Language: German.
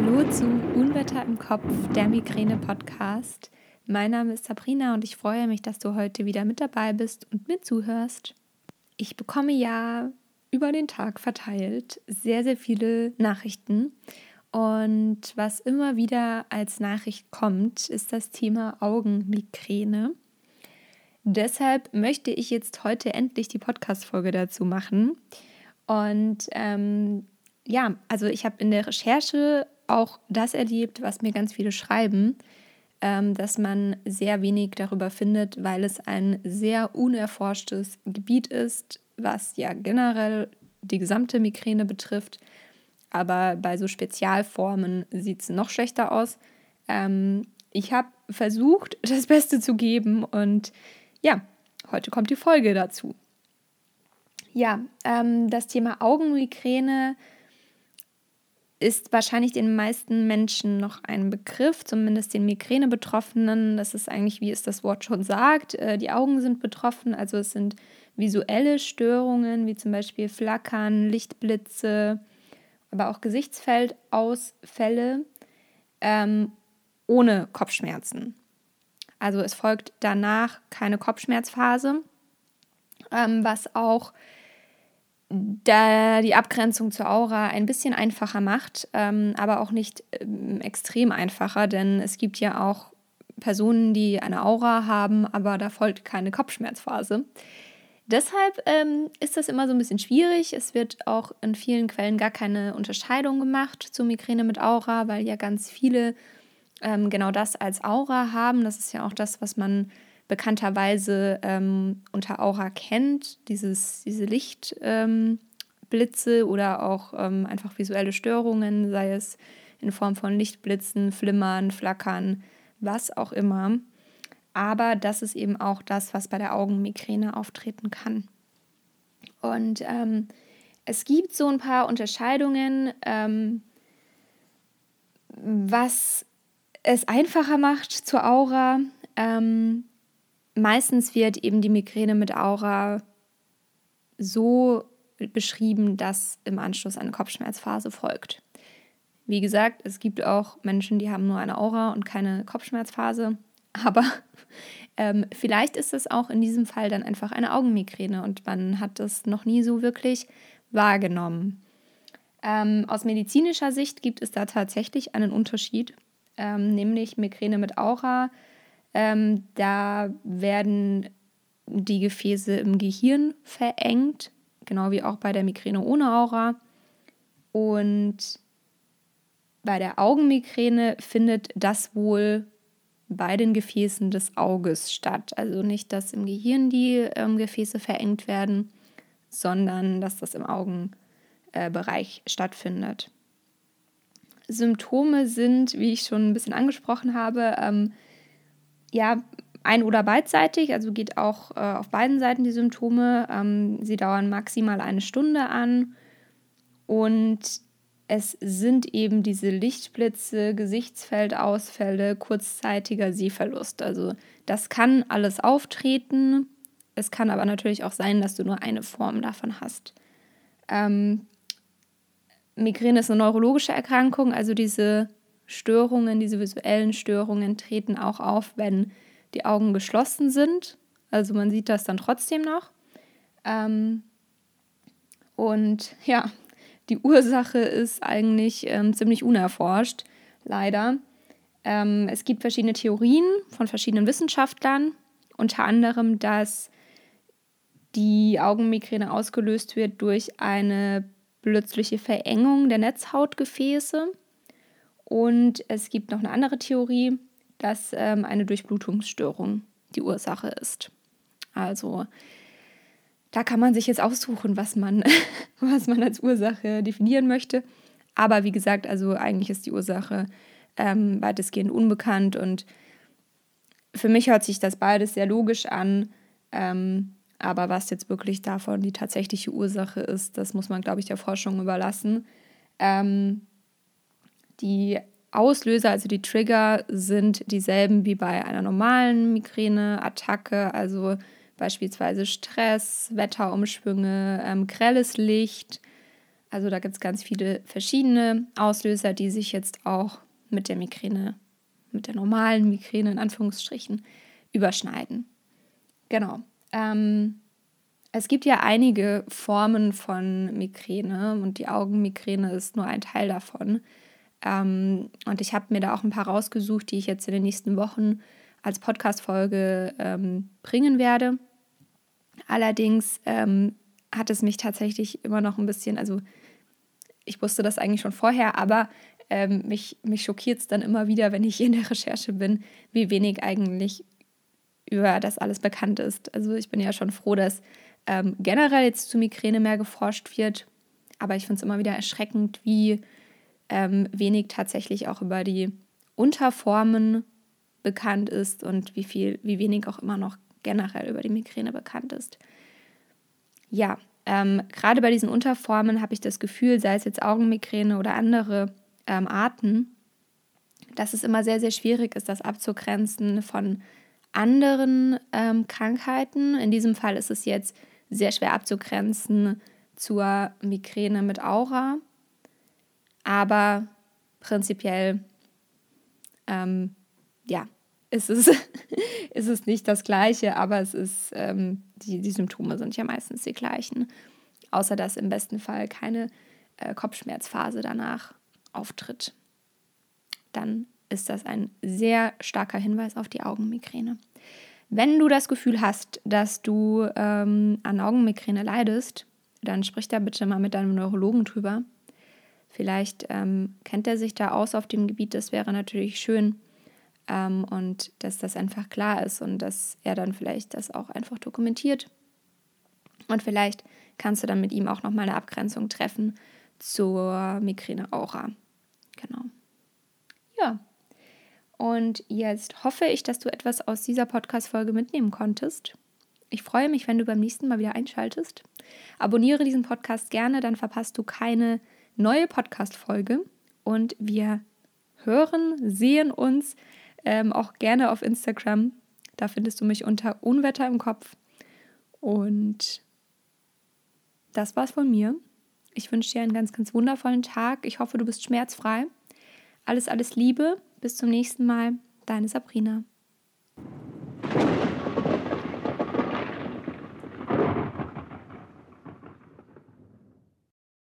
Hallo zu Unwetter im Kopf, der Migräne-Podcast. Mein Name ist Sabrina und ich freue mich, dass du heute wieder mit dabei bist und mir zuhörst. Ich bekomme ja über den Tag verteilt sehr, sehr viele Nachrichten. Und was immer wieder als Nachricht kommt, ist das Thema Augenmigräne. Deshalb möchte ich jetzt heute endlich die Podcast-Folge dazu machen. Und ähm, ja, also ich habe in der Recherche auch das erlebt, was mir ganz viele schreiben, ähm, dass man sehr wenig darüber findet, weil es ein sehr unerforschtes Gebiet ist, was ja generell die gesamte Migräne betrifft. Aber bei so Spezialformen sieht es noch schlechter aus. Ähm, ich habe versucht, das Beste zu geben und ja, heute kommt die Folge dazu. Ja, ähm, das Thema Augenmigräne ist wahrscheinlich den meisten Menschen noch ein Begriff, zumindest den Migräne-Betroffenen. Das ist eigentlich, wie es das Wort schon sagt, äh, die Augen sind betroffen, also es sind visuelle Störungen, wie zum Beispiel Flackern, Lichtblitze, aber auch Gesichtsfeldausfälle ähm, ohne Kopfschmerzen. Also es folgt danach keine Kopfschmerzphase, ähm, was auch da die Abgrenzung zur Aura ein bisschen einfacher macht, ähm, aber auch nicht ähm, extrem einfacher, denn es gibt ja auch Personen, die eine Aura haben, aber da folgt keine Kopfschmerzphase. Deshalb ähm, ist das immer so ein bisschen schwierig. Es wird auch in vielen Quellen gar keine Unterscheidung gemacht zu Migräne mit Aura, weil ja ganz viele ähm, genau das als Aura haben. Das ist ja auch das, was man bekannterweise ähm, unter Aura kennt, dieses, diese Lichtblitze ähm, oder auch ähm, einfach visuelle Störungen, sei es in Form von Lichtblitzen, Flimmern, Flackern, was auch immer. Aber das ist eben auch das, was bei der Augenmigräne auftreten kann. Und ähm, es gibt so ein paar Unterscheidungen, ähm, was es einfacher macht zur Aura. Ähm, meistens wird eben die Migräne mit Aura so beschrieben, dass im Anschluss eine Kopfschmerzphase folgt. Wie gesagt, es gibt auch Menschen, die haben nur eine Aura und keine Kopfschmerzphase, aber ähm, vielleicht ist es auch in diesem Fall dann einfach eine Augenmigräne und man hat das noch nie so wirklich wahrgenommen. Ähm, aus medizinischer Sicht gibt es da tatsächlich einen Unterschied, ähm, nämlich Migräne mit Aura ähm, da werden die Gefäße im Gehirn verengt, genau wie auch bei der Migräne ohne Aura. Und bei der Augenmigräne findet das wohl bei den Gefäßen des Auges statt. Also nicht, dass im Gehirn die ähm, Gefäße verengt werden, sondern dass das im Augenbereich äh, stattfindet. Symptome sind, wie ich schon ein bisschen angesprochen habe, ähm, ja, ein- oder beidseitig, also geht auch äh, auf beiden Seiten die Symptome. Ähm, sie dauern maximal eine Stunde an und es sind eben diese Lichtblitze, Gesichtsfeldausfälle, kurzzeitiger Sehverlust. Also das kann alles auftreten. Es kann aber natürlich auch sein, dass du nur eine Form davon hast. Ähm, Migräne ist eine neurologische Erkrankung, also diese Störungen, diese visuellen Störungen treten auch auf, wenn die Augen geschlossen sind. Also man sieht das dann trotzdem noch. Ähm, und ja, die Ursache ist eigentlich ähm, ziemlich unerforscht, leider. Ähm, es gibt verschiedene Theorien von verschiedenen Wissenschaftlern, unter anderem, dass die Augenmigräne ausgelöst wird durch eine plötzliche Verengung der Netzhautgefäße. Und es gibt noch eine andere Theorie, dass ähm, eine Durchblutungsstörung die Ursache ist. Also da kann man sich jetzt aussuchen, was man, was man als Ursache definieren möchte. Aber wie gesagt, also eigentlich ist die Ursache ähm, weitestgehend unbekannt und für mich hört sich das beides sehr logisch an. Ähm, aber was jetzt wirklich davon die tatsächliche Ursache ist, das muss man, glaube ich, der Forschung überlassen. Ähm, die Auslöser, also die Trigger, sind dieselben wie bei einer normalen Migräneattacke, also beispielsweise Stress, Wetterumschwünge, ähm, grelles Licht, Also da gibt es ganz viele verschiedene Auslöser, die sich jetzt auch mit der Migräne, mit der normalen Migräne in Anführungsstrichen überschneiden. Genau. Ähm, es gibt ja einige Formen von Migräne und die Augenmigräne ist nur ein Teil davon. Ähm, und ich habe mir da auch ein paar rausgesucht, die ich jetzt in den nächsten Wochen als Podcast-Folge ähm, bringen werde. Allerdings ähm, hat es mich tatsächlich immer noch ein bisschen, also ich wusste das eigentlich schon vorher, aber ähm, mich, mich schockiert es dann immer wieder, wenn ich in der Recherche bin, wie wenig eigentlich über das alles bekannt ist. Also ich bin ja schon froh, dass ähm, generell jetzt zu Migräne mehr geforscht wird, aber ich finde es immer wieder erschreckend, wie ähm, wenig tatsächlich auch über die Unterformen bekannt ist und wie viel, wie wenig auch immer noch generell über die Migräne bekannt ist. Ja, ähm, gerade bei diesen Unterformen habe ich das Gefühl, sei es jetzt Augenmigräne oder andere ähm, Arten, dass es immer sehr, sehr schwierig ist, das abzugrenzen von anderen ähm, Krankheiten. In diesem Fall ist es jetzt sehr schwer abzugrenzen zur Migräne mit Aura. Aber prinzipiell, ähm, ja, ist es, ist es nicht das Gleiche, aber es ist, ähm, die, die Symptome sind ja meistens die gleichen. Außer dass im besten Fall keine äh, Kopfschmerzphase danach auftritt. Dann ist das ein sehr starker Hinweis auf die Augenmigräne. Wenn du das Gefühl hast, dass du ähm, an Augenmigräne leidest, dann sprich da bitte mal mit deinem Neurologen drüber. Vielleicht ähm, kennt er sich da aus auf dem Gebiet, das wäre natürlich schön. Ähm, und dass das einfach klar ist und dass er dann vielleicht das auch einfach dokumentiert. Und vielleicht kannst du dann mit ihm auch nochmal eine Abgrenzung treffen zur Migräne-Aura. Genau. Ja. Und jetzt hoffe ich, dass du etwas aus dieser Podcast-Folge mitnehmen konntest. Ich freue mich, wenn du beim nächsten Mal wieder einschaltest. Abonniere diesen Podcast gerne, dann verpasst du keine neue Podcast-Folge. Und wir hören, sehen uns ähm, auch gerne auf Instagram. Da findest du mich unter Unwetter im Kopf. Und das war's von mir. Ich wünsche dir einen ganz, ganz wundervollen Tag. Ich hoffe, du bist schmerzfrei. Alles, alles Liebe. Bis zum nächsten Mal. Deine Sabrina.